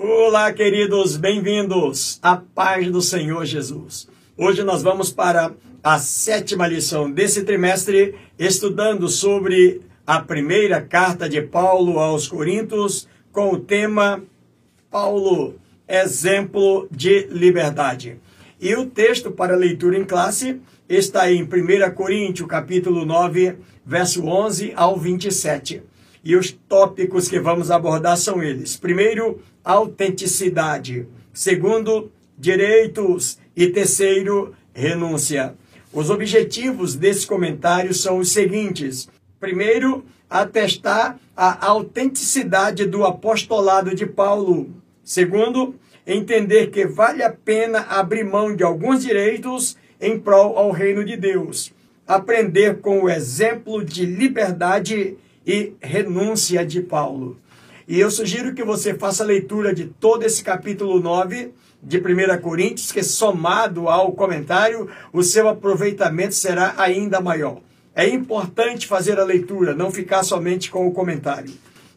Olá, queridos, bem-vindos à paz do Senhor Jesus. Hoje nós vamos para a sétima lição desse trimestre, estudando sobre a primeira carta de Paulo aos Coríntios, com o tema Paulo, exemplo de liberdade. E o texto para leitura em classe está em 1 Coríntios, capítulo 9, verso 11 ao 27. E os tópicos que vamos abordar são eles. Primeiro, autenticidade. Segundo, direitos. E terceiro, renúncia. Os objetivos desse comentário são os seguintes: primeiro, atestar a autenticidade do apostolado de Paulo. Segundo, entender que vale a pena abrir mão de alguns direitos em prol ao reino de Deus. Aprender com o exemplo de liberdade e renúncia de Paulo. E eu sugiro que você faça a leitura de todo esse capítulo 9 de 1 Coríntios, que somado ao comentário, o seu aproveitamento será ainda maior. É importante fazer a leitura, não ficar somente com o comentário.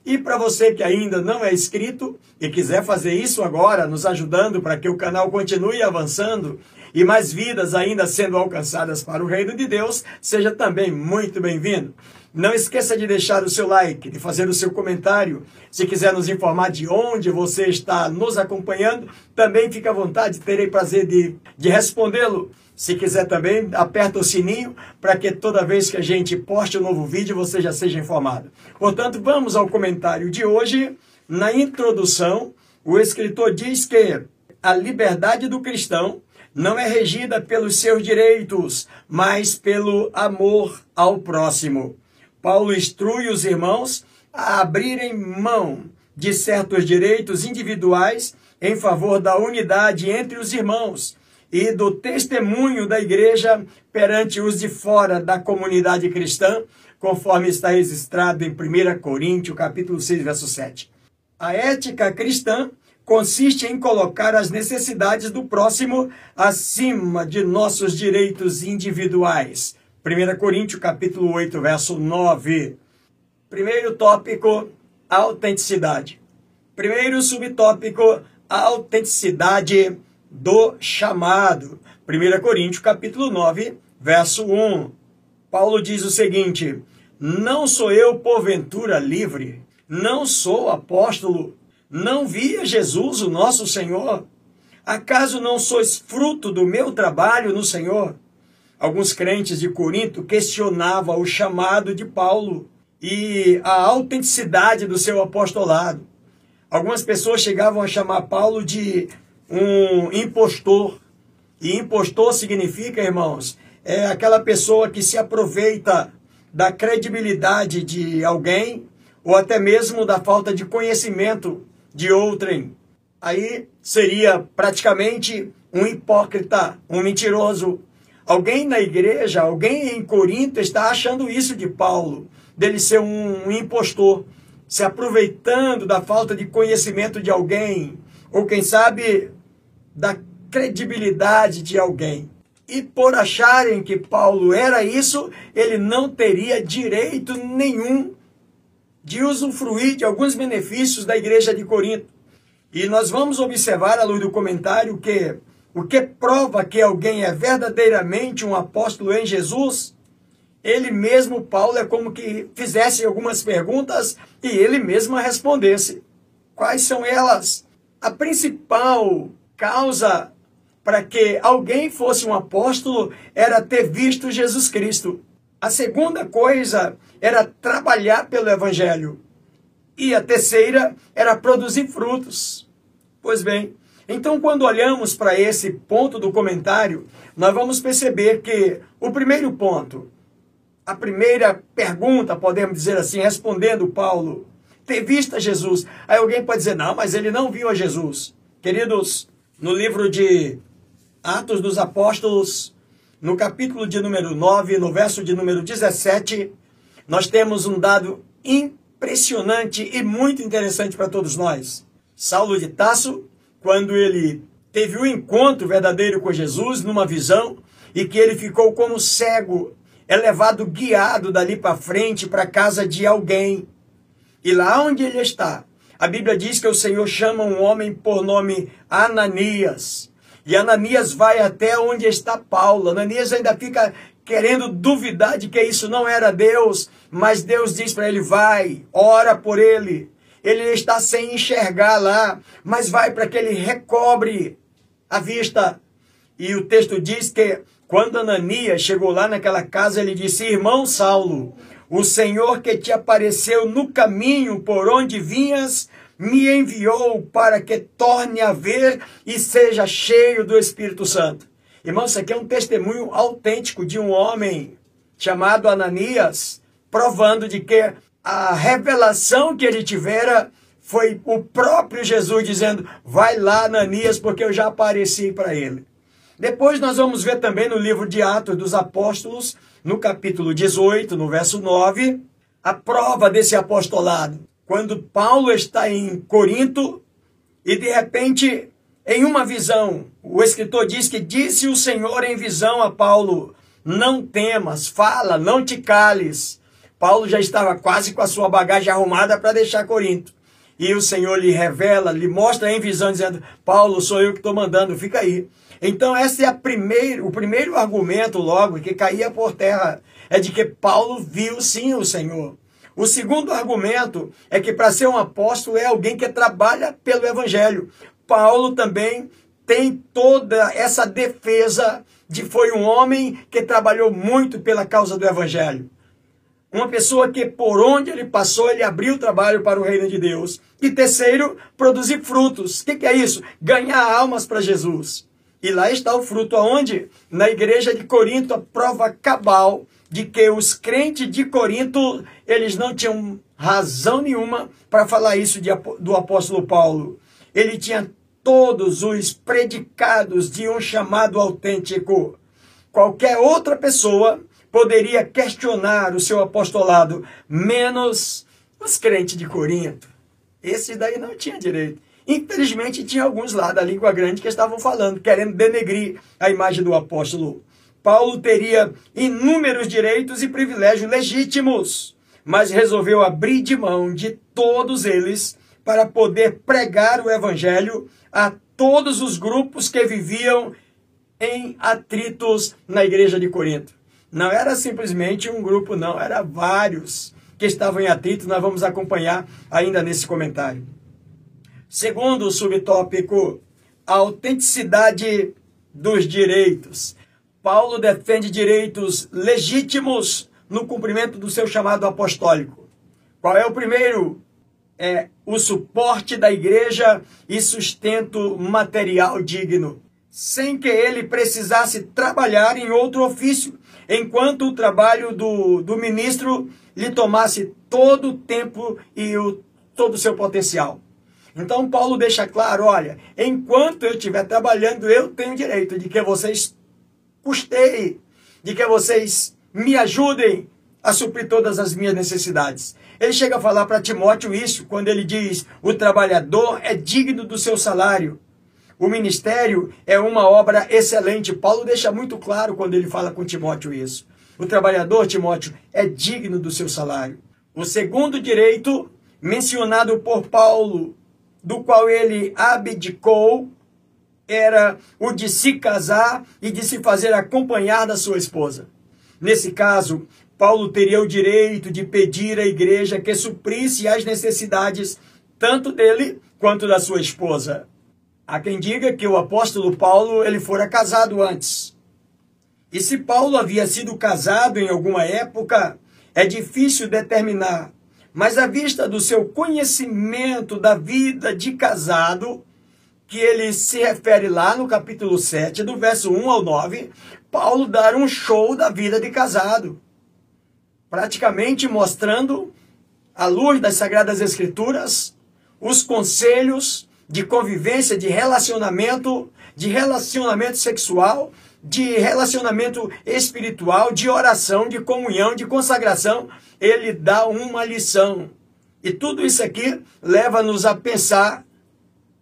E para você que ainda não é inscrito e quiser fazer isso agora, nos ajudando para que o canal continue avançando e mais vidas ainda sendo alcançadas para o reino de Deus, seja também muito bem-vindo. Não esqueça de deixar o seu like, de fazer o seu comentário. Se quiser nos informar de onde você está nos acompanhando, também fique à vontade, terei prazer de, de respondê-lo. Se quiser também, aperta o sininho para que toda vez que a gente poste um novo vídeo você já seja informado. Portanto, vamos ao comentário de hoje. Na introdução, o escritor diz que a liberdade do cristão não é regida pelos seus direitos, mas pelo amor ao próximo. Paulo instrui os irmãos a abrirem mão de certos direitos individuais em favor da unidade entre os irmãos e do testemunho da igreja perante os de fora da comunidade cristã, conforme está registrado em 1 Coríntios, capítulo 6, verso 7. A ética cristã consiste em colocar as necessidades do próximo acima de nossos direitos individuais. 1 Coríntios capítulo 8, verso 9. Primeiro tópico, autenticidade. Primeiro subtópico, autenticidade do chamado. 1 Coríntios capítulo 9, verso 1. Paulo diz o seguinte: Não sou eu porventura livre, não sou apóstolo, não via Jesus o nosso Senhor? Acaso não sois fruto do meu trabalho no Senhor? Alguns crentes de Corinto questionavam o chamado de Paulo e a autenticidade do seu apostolado. Algumas pessoas chegavam a chamar Paulo de um impostor. E impostor significa, irmãos, é aquela pessoa que se aproveita da credibilidade de alguém ou até mesmo da falta de conhecimento de outrem. Aí seria praticamente um hipócrita, um mentiroso, Alguém na igreja, alguém em Corinto está achando isso de Paulo, dele ser um, impostor, se aproveitando da falta de conhecimento de alguém, ou quem sabe da credibilidade de alguém. E por acharem que Paulo era isso, ele não teria direito nenhum de usufruir de alguns benefícios da igreja de Corinto. E nós vamos observar, à luz do comentário, que o que prova que alguém é verdadeiramente um apóstolo em Jesus, ele mesmo, Paulo, é como que fizesse algumas perguntas e ele mesmo respondesse. Quais são elas? A principal causa para que alguém fosse um apóstolo era ter visto Jesus Cristo. A segunda coisa era trabalhar pelo Evangelho. E a terceira era produzir frutos. Pois bem, então, quando olhamos para esse ponto do comentário, nós vamos perceber que o primeiro ponto, a primeira pergunta, podemos dizer assim, respondendo Paulo, ter visto a Jesus. Aí alguém pode dizer, não, mas ele não viu a Jesus. Queridos, no livro de Atos dos Apóstolos, no capítulo de número 9, no verso de número 17, nós temos um dado impressionante e muito interessante para todos nós. Saulo de Tasso quando ele teve o um encontro verdadeiro com Jesus numa visão e que ele ficou como cego, é levado guiado dali para frente para a casa de alguém. E lá onde ele está, A Bíblia diz que o Senhor chama um homem por nome Ananias. E Ananias vai até onde está Paulo. Ananias ainda fica querendo duvidar de que isso não era Deus, mas Deus diz para ele: vai, ora por ele. Ele está sem enxergar lá, mas vai para que ele recobre a vista. E o texto diz que quando Ananias chegou lá naquela casa, ele disse: Irmão Saulo, o Senhor que te apareceu no caminho por onde vinhas, me enviou para que torne a ver e seja cheio do Espírito Santo. Irmão, isso aqui é um testemunho autêntico de um homem chamado Ananias, provando de que a revelação que ele tivera foi o próprio Jesus dizendo: Vai lá, Ananias, porque eu já apareci para ele. Depois nós vamos ver também no livro de Atos dos Apóstolos, no capítulo 18, no verso 9, a prova desse apostolado. Quando Paulo está em Corinto e de repente em uma visão, o escritor diz que disse o Senhor em visão a Paulo: Não temas, fala, não te cales. Paulo já estava quase com a sua bagagem arrumada para deixar Corinto. E o Senhor lhe revela, lhe mostra em visão, dizendo: Paulo, sou eu que estou mandando, fica aí. Então, esse é a primeiro, o primeiro argumento, logo, que caía por terra, é de que Paulo viu sim o Senhor. O segundo argumento é que para ser um apóstolo é alguém que trabalha pelo evangelho. Paulo também tem toda essa defesa de foi um homem que trabalhou muito pela causa do evangelho. Uma pessoa que por onde ele passou, ele abriu trabalho para o reino de Deus. E terceiro, produzir frutos. O que, que é isso? Ganhar almas para Jesus. E lá está o fruto aonde? Na igreja de Corinto, a prova cabal de que os crentes de Corinto, eles não tinham razão nenhuma para falar isso de, do apóstolo Paulo. Ele tinha todos os predicados de um chamado autêntico. Qualquer outra pessoa poderia questionar o seu apostolado, menos os crentes de Corinto. Esse daí não tinha direito. Infelizmente, tinha alguns lá da língua grande que estavam falando, querendo denegrir a imagem do apóstolo. Paulo teria inúmeros direitos e privilégios legítimos, mas resolveu abrir de mão de todos eles para poder pregar o evangelho a todos os grupos que viviam em atritos na igreja de Corinto. Não era simplesmente um grupo, não, era vários que estavam em atrito, nós vamos acompanhar ainda nesse comentário. Segundo subtópico, a autenticidade dos direitos. Paulo defende direitos legítimos no cumprimento do seu chamado apostólico. Qual é o primeiro? É o suporte da igreja e sustento material digno, sem que ele precisasse trabalhar em outro ofício, enquanto o trabalho do, do ministro lhe tomasse todo o tempo e o, todo o seu potencial. Então Paulo deixa claro, olha, enquanto eu estiver trabalhando, eu tenho direito de que vocês custeiem, de que vocês me ajudem a suprir todas as minhas necessidades. Ele chega a falar para Timóteo isso, quando ele diz: o trabalhador é digno do seu salário. O ministério é uma obra excelente. Paulo deixa muito claro quando ele fala com Timóteo isso. O trabalhador, Timóteo, é digno do seu salário. O segundo direito mencionado por Paulo, do qual ele abdicou, era o de se casar e de se fazer acompanhar da sua esposa. Nesse caso, Paulo teria o direito de pedir à igreja que suprisse as necessidades tanto dele quanto da sua esposa. Há quem diga que o apóstolo Paulo ele fora casado antes. E se Paulo havia sido casado em alguma época, é difícil determinar. Mas à vista do seu conhecimento da vida de casado, que ele se refere lá no capítulo 7, do verso 1 ao 9, Paulo dá um show da vida de casado. Praticamente mostrando, à luz das Sagradas Escrituras, os conselhos de convivência, de relacionamento, de relacionamento sexual, de relacionamento espiritual, de oração, de comunhão, de consagração. Ele dá uma lição. E tudo isso aqui leva-nos a pensar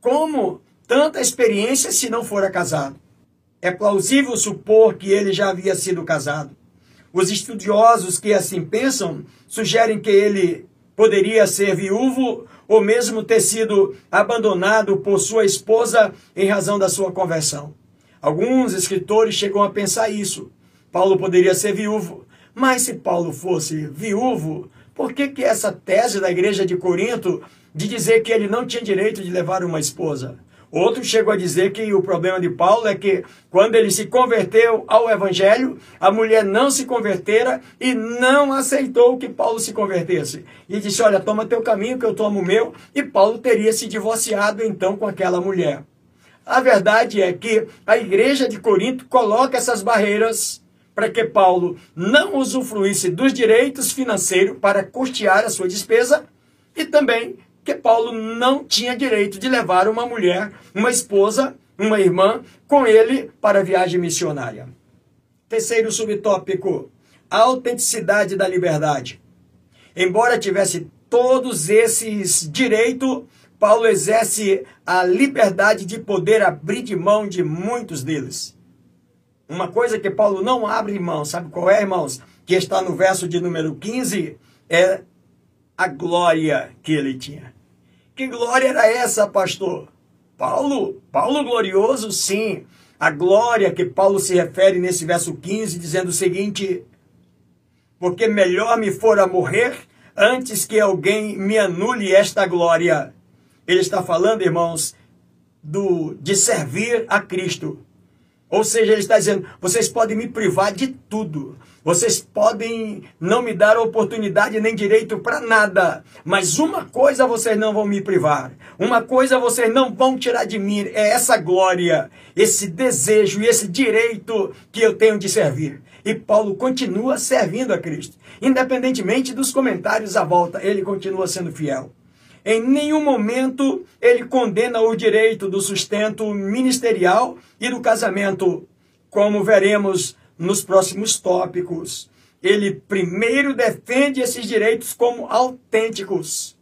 como tanta experiência se não fora casado. É plausível supor que ele já havia sido casado. Os estudiosos que assim pensam sugerem que ele poderia ser viúvo ou mesmo ter sido abandonado por sua esposa em razão da sua conversão. Alguns escritores chegam a pensar isso. Paulo poderia ser viúvo, mas se Paulo fosse viúvo, por que, que essa tese da igreja de Corinto de dizer que ele não tinha direito de levar uma esposa? Outro chegou a dizer que o problema de Paulo é que quando ele se converteu ao evangelho, a mulher não se convertera e não aceitou que Paulo se convertesse. E disse: Olha, toma teu caminho, que eu tomo o meu. E Paulo teria se divorciado então com aquela mulher. A verdade é que a igreja de Corinto coloca essas barreiras para que Paulo não usufruísse dos direitos financeiros para custear a sua despesa e também que Paulo não tinha direito de levar uma mulher, uma esposa, uma irmã com ele para a viagem missionária. Terceiro subtópico: a autenticidade da liberdade. Embora tivesse todos esses direitos, Paulo exerce a liberdade de poder abrir de mão de muitos deles. Uma coisa que Paulo não abre mão, sabe qual é, irmãos? Que está no verso de número 15, é a glória que ele tinha. Que glória era essa, pastor? Paulo, Paulo glorioso, sim. A glória que Paulo se refere nesse verso 15, dizendo o seguinte: Porque melhor me fora morrer antes que alguém me anule esta glória. Ele está falando, irmãos, do de servir a Cristo. Ou seja, ele está dizendo: vocês podem me privar de tudo. Vocês podem não me dar oportunidade nem direito para nada. Mas uma coisa vocês não vão me privar. Uma coisa vocês não vão tirar de mim. É essa glória, esse desejo e esse direito que eu tenho de servir. E Paulo continua servindo a Cristo. Independentemente dos comentários à volta, ele continua sendo fiel. Em nenhum momento ele condena o direito do sustento ministerial e do casamento, como veremos nos próximos tópicos. Ele primeiro defende esses direitos como autênticos.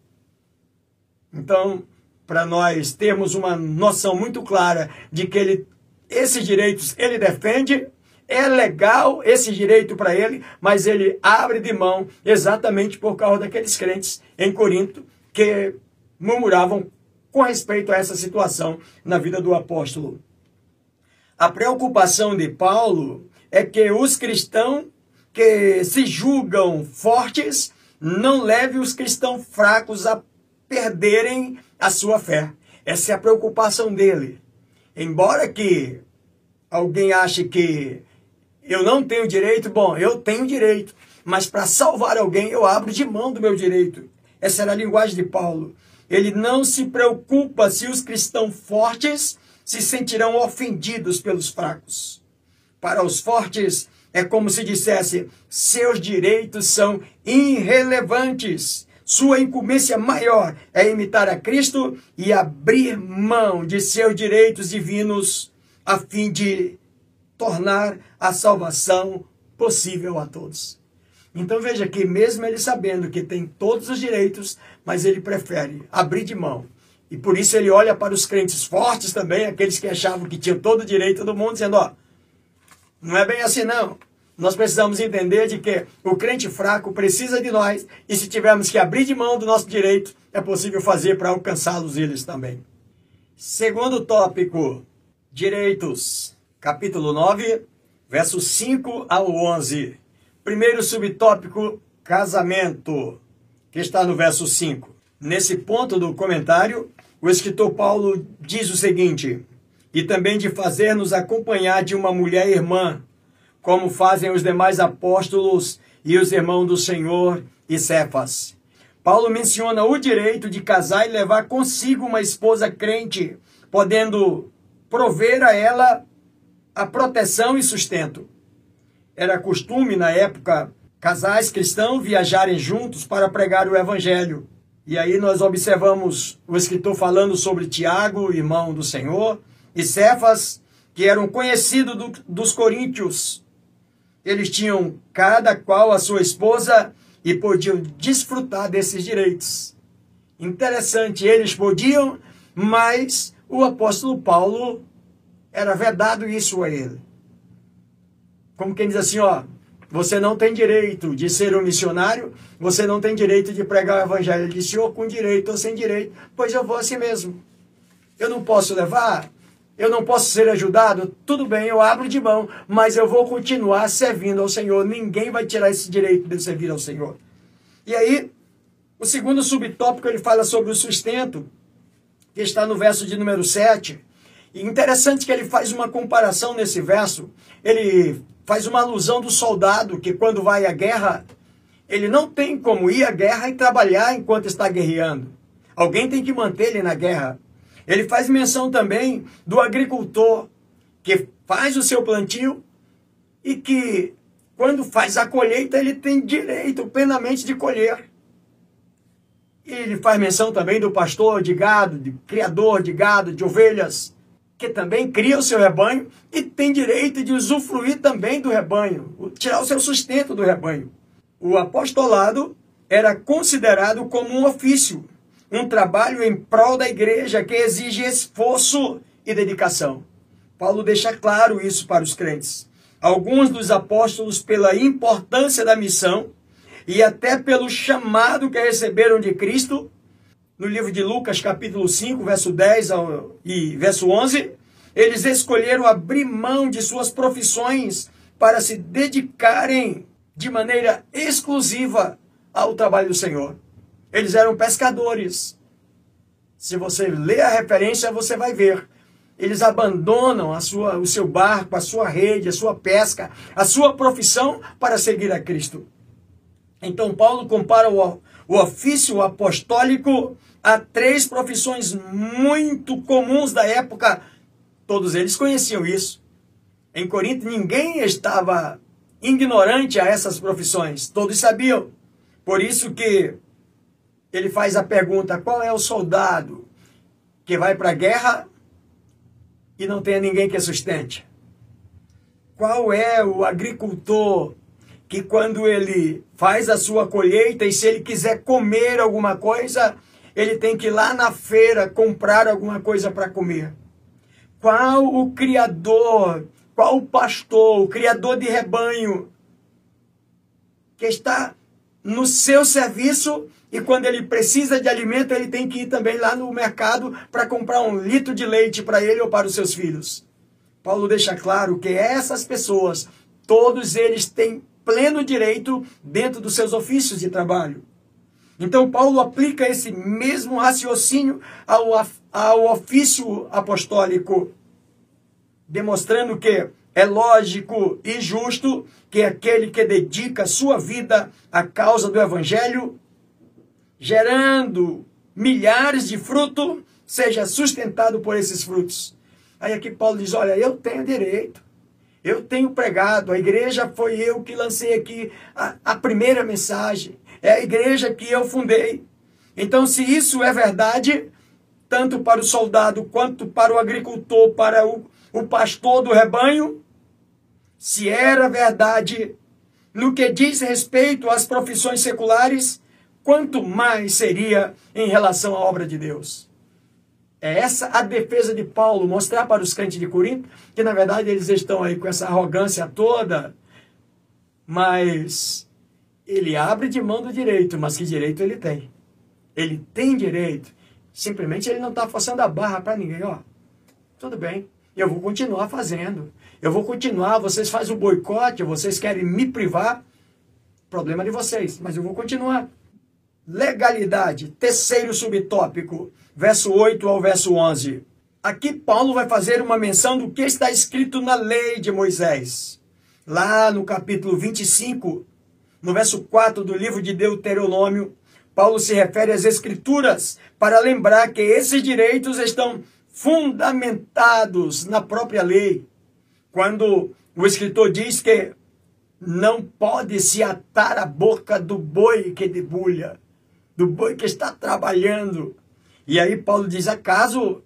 Então, para nós termos uma noção muito clara de que ele, esses direitos ele defende, é legal esse direito para ele, mas ele abre de mão exatamente por causa daqueles crentes em Corinto que murmuravam com respeito a essa situação na vida do apóstolo. A preocupação de Paulo é que os cristãos que se julgam fortes não levem os cristãos fracos a perderem a sua fé. Essa é a preocupação dele. Embora que alguém ache que eu não tenho direito, bom, eu tenho direito, mas para salvar alguém eu abro de mão do meu direito. Essa era a linguagem de Paulo. Ele não se preocupa se os cristãos fortes se sentirão ofendidos pelos fracos. Para os fortes, é como se dissesse: seus direitos são irrelevantes. Sua incumbência maior é imitar a Cristo e abrir mão de seus direitos divinos a fim de tornar a salvação possível a todos. Então veja que, mesmo ele sabendo que tem todos os direitos, mas ele prefere abrir de mão. E por isso ele olha para os crentes fortes também, aqueles que achavam que tinham todo o direito do mundo, dizendo: ó, não é bem assim não. Nós precisamos entender de que o crente fraco precisa de nós, e se tivermos que abrir de mão do nosso direito, é possível fazer para alcançá-los eles também. Segundo tópico, direitos, capítulo 9, versos 5 ao 11. Primeiro subtópico, casamento, que está no verso 5. Nesse ponto do comentário, o escritor Paulo diz o seguinte: e também de fazer-nos acompanhar de uma mulher irmã, como fazem os demais apóstolos e os irmãos do Senhor e Cefas. Paulo menciona o direito de casar e levar consigo uma esposa crente, podendo prover a ela a proteção e sustento. Era costume na época casais cristãos viajarem juntos para pregar o evangelho. E aí nós observamos o escritor falando sobre Tiago, irmão do Senhor, e Cefas, que eram conhecidos do, dos coríntios. Eles tinham cada qual a sua esposa e podiam desfrutar desses direitos. Interessante, eles podiam, mas o apóstolo Paulo era vedado isso a ele como quem diz assim, ó, você não tem direito de ser um missionário, você não tem direito de pregar o evangelho. Ele disse, com direito ou sem direito, pois eu vou assim mesmo. Eu não posso levar, eu não posso ser ajudado, tudo bem, eu abro de mão, mas eu vou continuar servindo ao Senhor. Ninguém vai tirar esse direito de servir ao Senhor. E aí, o segundo subtópico, ele fala sobre o sustento, que está no verso de número 7. E interessante que ele faz uma comparação nesse verso. Ele faz uma alusão do soldado que, quando vai à guerra, ele não tem como ir à guerra e trabalhar enquanto está guerreando. Alguém tem que manter ele na guerra. Ele faz menção também do agricultor que faz o seu plantio e que, quando faz a colheita, ele tem direito plenamente de colher. Ele faz menção também do pastor de gado, de criador de gado, de ovelhas, que também cria o seu rebanho e tem direito de usufruir também do rebanho, tirar o seu sustento do rebanho. O apostolado era considerado como um ofício, um trabalho em prol da igreja que exige esforço e dedicação. Paulo deixa claro isso para os crentes. Alguns dos apóstolos, pela importância da missão e até pelo chamado que receberam de Cristo, no livro de Lucas, capítulo 5, verso 10 e verso 11, eles escolheram abrir mão de suas profissões para se dedicarem de maneira exclusiva ao trabalho do Senhor. Eles eram pescadores. Se você ler a referência, você vai ver. Eles abandonam a sua, o seu barco, a sua rede, a sua pesca, a sua profissão para seguir a Cristo. Então, Paulo compara o, o ofício apostólico a três profissões muito comuns da época. Todos eles conheciam isso. Em Corinto, ninguém estava ignorante a essas profissões. Todos sabiam. Por isso que ele faz a pergunta: qual é o soldado que vai para a guerra e não tem ninguém que sustente? Qual é o agricultor que quando ele faz a sua colheita e se ele quiser comer alguma coisa, ele tem que ir lá na feira comprar alguma coisa para comer. Qual o criador, qual o pastor, o criador de rebanho que está no seu serviço e quando ele precisa de alimento, ele tem que ir também lá no mercado para comprar um litro de leite para ele ou para os seus filhos. Paulo deixa claro que essas pessoas, todos eles têm pleno direito dentro dos seus ofícios de trabalho. Então, Paulo aplica esse mesmo raciocínio ao, ao ofício apostólico, demonstrando que é lógico e justo que aquele que dedica sua vida à causa do evangelho, gerando milhares de frutos, seja sustentado por esses frutos. Aí aqui Paulo diz: Olha, eu tenho direito, eu tenho pregado, a igreja foi eu que lancei aqui a, a primeira mensagem é a igreja que eu fundei. Então, se isso é verdade, tanto para o soldado quanto para o agricultor, para o, o pastor do rebanho, se era verdade no que diz respeito às profissões seculares, quanto mais seria em relação à obra de Deus. É essa a defesa de Paulo, mostrar para os crentes de Corinto que na verdade eles estão aí com essa arrogância toda, mas ele abre de mão do direito, mas que direito ele tem? Ele tem direito. Simplesmente ele não está forçando a barra para ninguém. Ó, tudo bem, eu vou continuar fazendo. Eu vou continuar, vocês fazem o boicote, vocês querem me privar. Problema de vocês, mas eu vou continuar. Legalidade, terceiro subtópico, verso 8 ao verso 11. Aqui Paulo vai fazer uma menção do que está escrito na lei de Moisés. Lá no capítulo 25, no verso 4 do livro de Deuteronômio, Paulo se refere às Escrituras para lembrar que esses direitos estão fundamentados na própria lei. Quando o escritor diz que não pode se atar a boca do boi que debulha, do boi que está trabalhando. E aí Paulo diz: acaso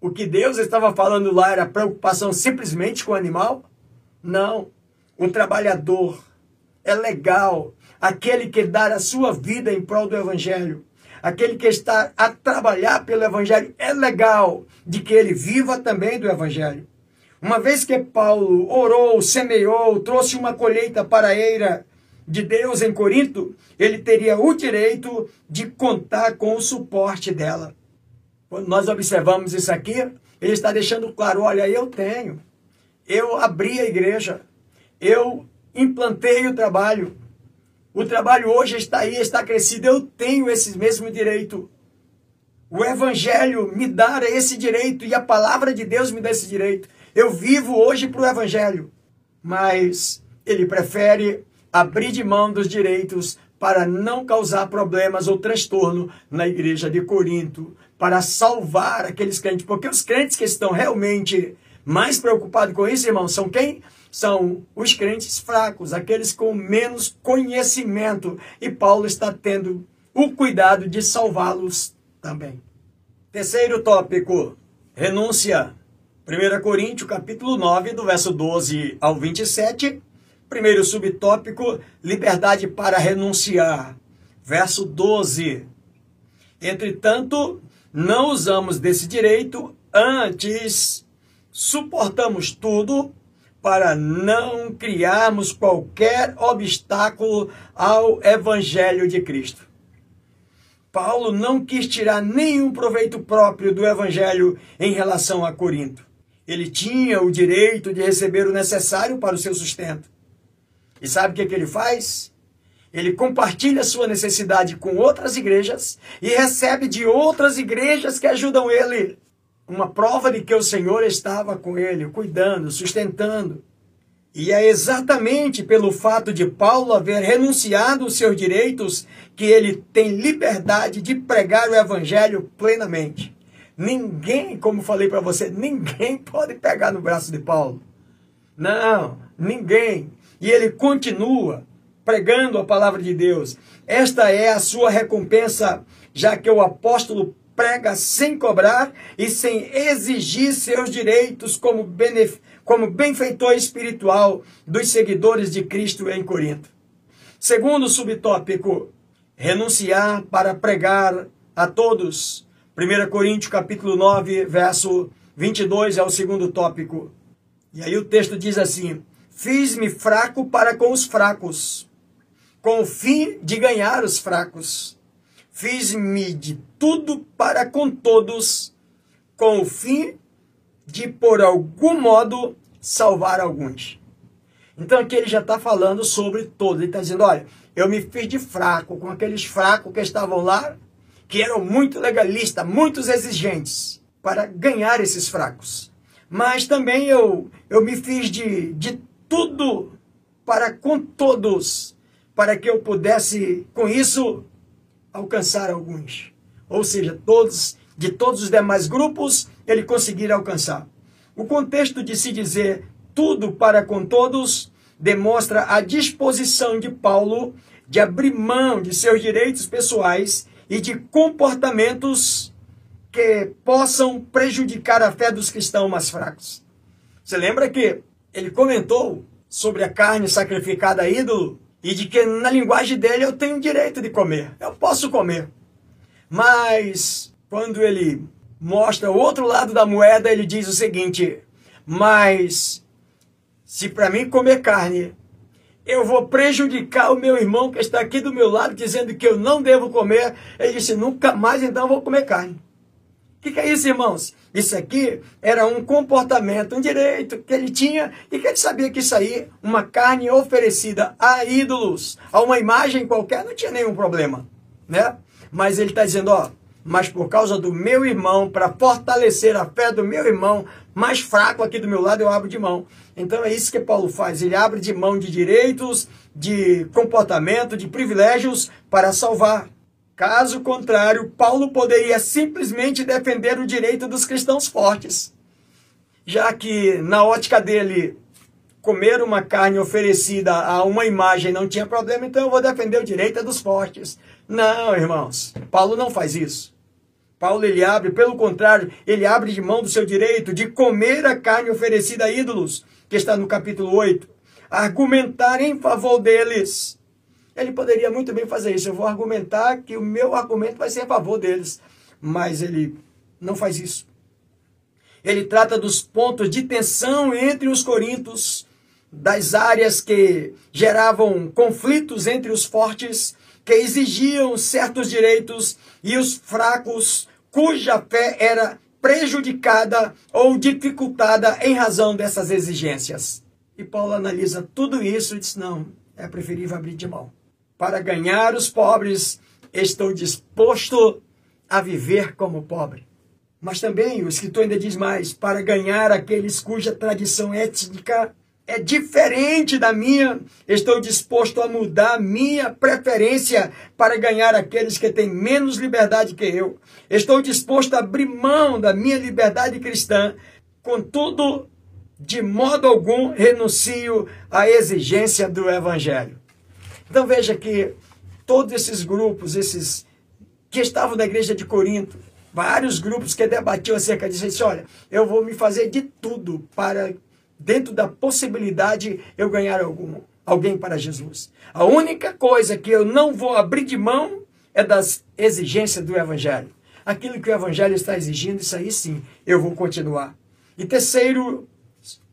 o que Deus estava falando lá era preocupação simplesmente com o animal? Não. O trabalhador é legal. Aquele que dá a sua vida em prol do Evangelho, aquele que está a trabalhar pelo Evangelho, é legal de que ele viva também do Evangelho. Uma vez que Paulo orou, semeou, trouxe uma colheita para a eira de Deus em Corinto, ele teria o direito de contar com o suporte dela. Quando nós observamos isso aqui, ele está deixando claro: olha, eu tenho, eu abri a igreja, eu implantei o trabalho, o trabalho hoje está aí, está crescido, eu tenho esse mesmo direito. O Evangelho me dá esse direito e a palavra de Deus me dá esse direito. Eu vivo hoje para o Evangelho, mas ele prefere abrir de mão dos direitos para não causar problemas ou transtorno na igreja de Corinto, para salvar aqueles crentes, porque os crentes que estão realmente mais preocupados com isso, irmão, são quem? São os crentes fracos, aqueles com menos conhecimento. E Paulo está tendo o cuidado de salvá-los também. Terceiro tópico, renúncia. 1 Coríntios, capítulo 9, do verso 12 ao 27. Primeiro subtópico, liberdade para renunciar. Verso 12. Entretanto, não usamos desse direito, antes suportamos tudo para não criarmos qualquer obstáculo ao evangelho de Cristo. Paulo não quis tirar nenhum proveito próprio do evangelho em relação a Corinto. Ele tinha o direito de receber o necessário para o seu sustento. E sabe o que, que ele faz? Ele compartilha sua necessidade com outras igrejas e recebe de outras igrejas que ajudam ele. Uma prova de que o Senhor estava com ele, cuidando, sustentando. E é exatamente pelo fato de Paulo haver renunciado os seus direitos que ele tem liberdade de pregar o evangelho plenamente. Ninguém, como falei para você, ninguém pode pegar no braço de Paulo. Não, ninguém. E ele continua pregando a palavra de Deus. Esta é a sua recompensa, já que o apóstolo prega sem cobrar e sem exigir seus direitos como benefício como benfeitor espiritual dos seguidores de Cristo em Corinto. Segundo subtópico, renunciar para pregar a todos. 1 Coríntios capítulo 9, verso 22 é o segundo tópico. E aí o texto diz assim: Fiz-me fraco para com os fracos, com o fim de ganhar os fracos. Fiz-me de tudo para com todos, com o fim de, por algum modo, salvar alguns. Então aqui ele já está falando sobre todos. Ele está dizendo: olha, eu me fiz de fraco com aqueles fracos que estavam lá, que eram muito legalistas, muito exigentes, para ganhar esses fracos. Mas também eu, eu me fiz de, de tudo para com todos, para que eu pudesse, com isso, alcançar alguns. Ou seja, todos, de todos os demais grupos, ele conseguir alcançar. O contexto de se dizer tudo para com todos demonstra a disposição de Paulo de abrir mão de seus direitos pessoais e de comportamentos que possam prejudicar a fé dos cristãos mais fracos. Você lembra que ele comentou sobre a carne sacrificada a ídolo e de que na linguagem dele eu tenho direito de comer, eu posso comer. Mas quando ele mostra o outro lado da moeda, ele diz o seguinte: Mas se para mim comer carne, eu vou prejudicar o meu irmão que está aqui do meu lado, dizendo que eu não devo comer, ele disse: Nunca mais então vou comer carne. O que, que, é isso, irmãos? Isso aqui era um comportamento, um direito que ele tinha e que ele sabia que isso aí, uma carne oferecida a ídolos, a uma imagem qualquer, não tinha nenhum problema, né? Mas ele está dizendo, ó, mas por causa do meu irmão, para fortalecer a fé do meu irmão, mais fraco aqui do meu lado, eu abro de mão. Então é isso que Paulo faz. Ele abre de mão de direitos, de comportamento, de privilégios para salvar. Caso contrário, Paulo poderia simplesmente defender o direito dos cristãos fortes. Já que, na ótica dele, comer uma carne oferecida a uma imagem não tinha problema, então eu vou defender o direito dos fortes. Não, irmãos, Paulo não faz isso. Paulo ele abre, pelo contrário, ele abre de mão do seu direito de comer a carne oferecida a ídolos, que está no capítulo 8, argumentar em favor deles. Ele poderia muito bem fazer isso. Eu vou argumentar que o meu argumento vai ser a favor deles. Mas ele não faz isso. Ele trata dos pontos de tensão entre os corintos, das áreas que geravam conflitos entre os fortes, que exigiam certos direitos, e os fracos, cuja fé era prejudicada ou dificultada em razão dessas exigências. E Paulo analisa tudo isso e diz: não, é preferível abrir de mão. Para ganhar os pobres, estou disposto a viver como pobre. Mas também o escritor ainda diz mais: para ganhar aqueles cuja tradição étnica é diferente da minha, estou disposto a mudar minha preferência para ganhar aqueles que têm menos liberdade que eu. Estou disposto a abrir mão da minha liberdade cristã, contudo, de modo algum renuncio à exigência do evangelho. Então veja que todos esses grupos, esses que estavam na igreja de Corinto, vários grupos que debatiam acerca disso, disse, olha, eu vou me fazer de tudo para dentro da possibilidade eu ganhar algum, alguém para Jesus. A única coisa que eu não vou abrir de mão é das exigências do Evangelho. Aquilo que o Evangelho está exigindo, isso aí sim, eu vou continuar. E terceiro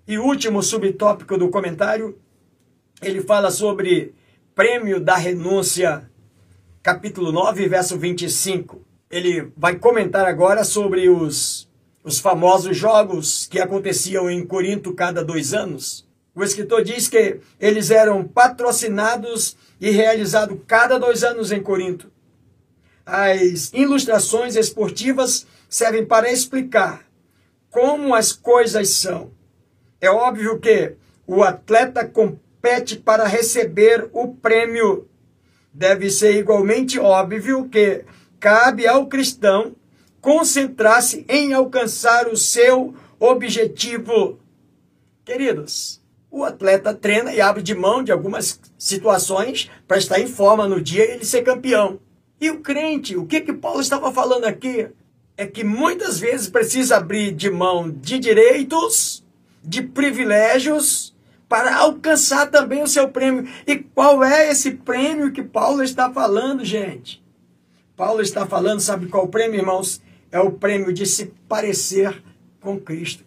e último subtópico do comentário, ele fala sobre prêmio da renúncia, capítulo 9, verso 25. Ele vai comentar agora sobre os os famosos jogos que aconteciam em Corinto cada dois anos. O escritor diz que eles eram patrocinados e realizados cada dois anos em Corinto. As ilustrações esportivas servem para explicar como as coisas são. É óbvio que o atleta compete para receber o prêmio. Deve ser igualmente óbvio que cabe ao cristão concentrar-se em alcançar o seu objetivo. Queridos, o atleta treina e abre de mão de algumas situações para estar em forma no dia e ele ser campeão. E o crente, o que que Paulo estava falando aqui? É que muitas vezes precisa abrir de mão de direitos, de privilégios, para alcançar também o seu prêmio. E qual é esse prêmio que Paulo está falando, gente? Paulo está falando, sabe qual prêmio, irmãos? é o prêmio de se parecer com Cristo.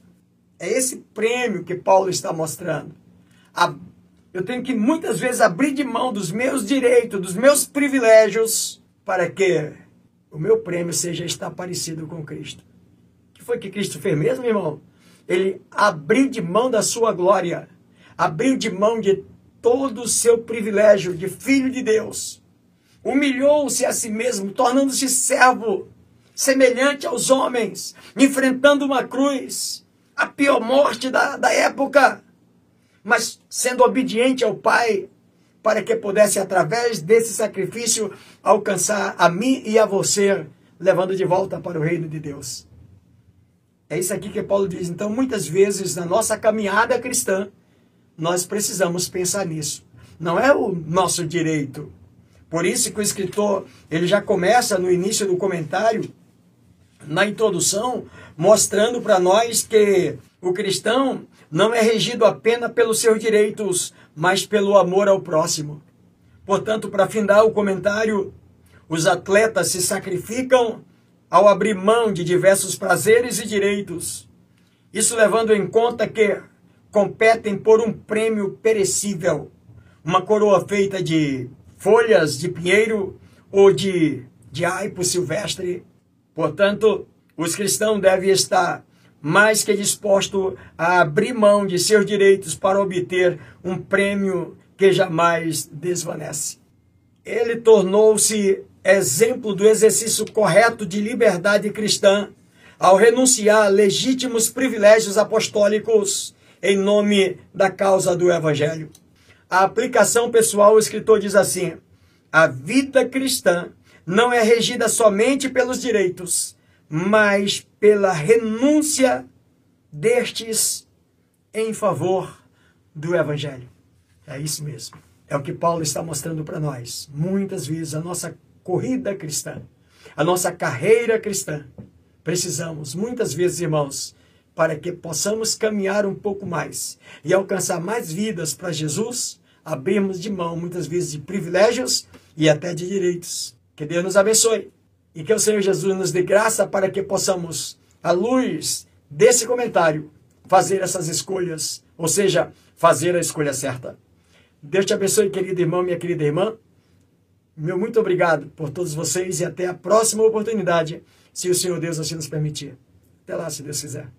É esse prêmio que Paulo está mostrando. Eu tenho que muitas vezes abrir de mão dos meus direitos, dos meus privilégios, para que o meu prêmio seja estar parecido com Cristo. O que foi que Cristo fez mesmo, irmão? Ele abriu de mão da sua glória, abriu de mão de todo o seu privilégio de filho de Deus, humilhou-se a si mesmo, tornando-se servo semelhante aos homens, enfrentando uma cruz, a pior morte da, da época, mas sendo obediente ao Pai, para que pudesse, através desse sacrifício, alcançar a mim e a você, levando de volta para o reino de Deus. É isso aqui que Paulo diz. Então, muitas vezes, na nossa caminhada cristã, nós precisamos pensar nisso. Não é o nosso direito. Por isso que o escritor, ele já começa no início do comentário, na introdução, mostrando para nós que o cristão não é regido apenas pelos seus direitos, mas pelo amor ao próximo. Portanto, para findar o comentário, os atletas se sacrificam ao abrir mão de diversos prazeres e direitos. Isso levando em conta que competem por um prêmio perecível, uma coroa feita de folhas de pinheiro ou de, de aipo silvestre Portanto, os cristãos devem estar mais que dispostos a abrir mão de seus direitos para obter um prêmio que jamais desvanece. Ele tornou-se exemplo do exercício correto de liberdade cristã ao renunciar a legítimos privilégios apostólicos em nome da causa do Evangelho. A aplicação pessoal, o escritor diz assim: a vida cristã não é regida somente pelos direitos, mas pela renúncia destes em favor do Evangelho. É isso mesmo. É o que Paulo está mostrando para nós. Muitas vezes a nossa corrida cristã, a nossa carreira cristã, precisamos, muitas vezes, irmãos, para que possamos caminhar um pouco mais e alcançar mais vidas para Jesus, abrirmos de mão muitas vezes de privilégios e até de direitos que Deus nos abençoe e que o Senhor Jesus nos dê graça para que possamos, à luz desse comentário, fazer essas escolhas, ou seja, fazer a escolha certa. Deus te abençoe, querido irmão, minha querida irmã. Meu muito obrigado por todos vocês e até a próxima oportunidade, se o Senhor Deus assim nos permitir. Até lá, se Deus quiser.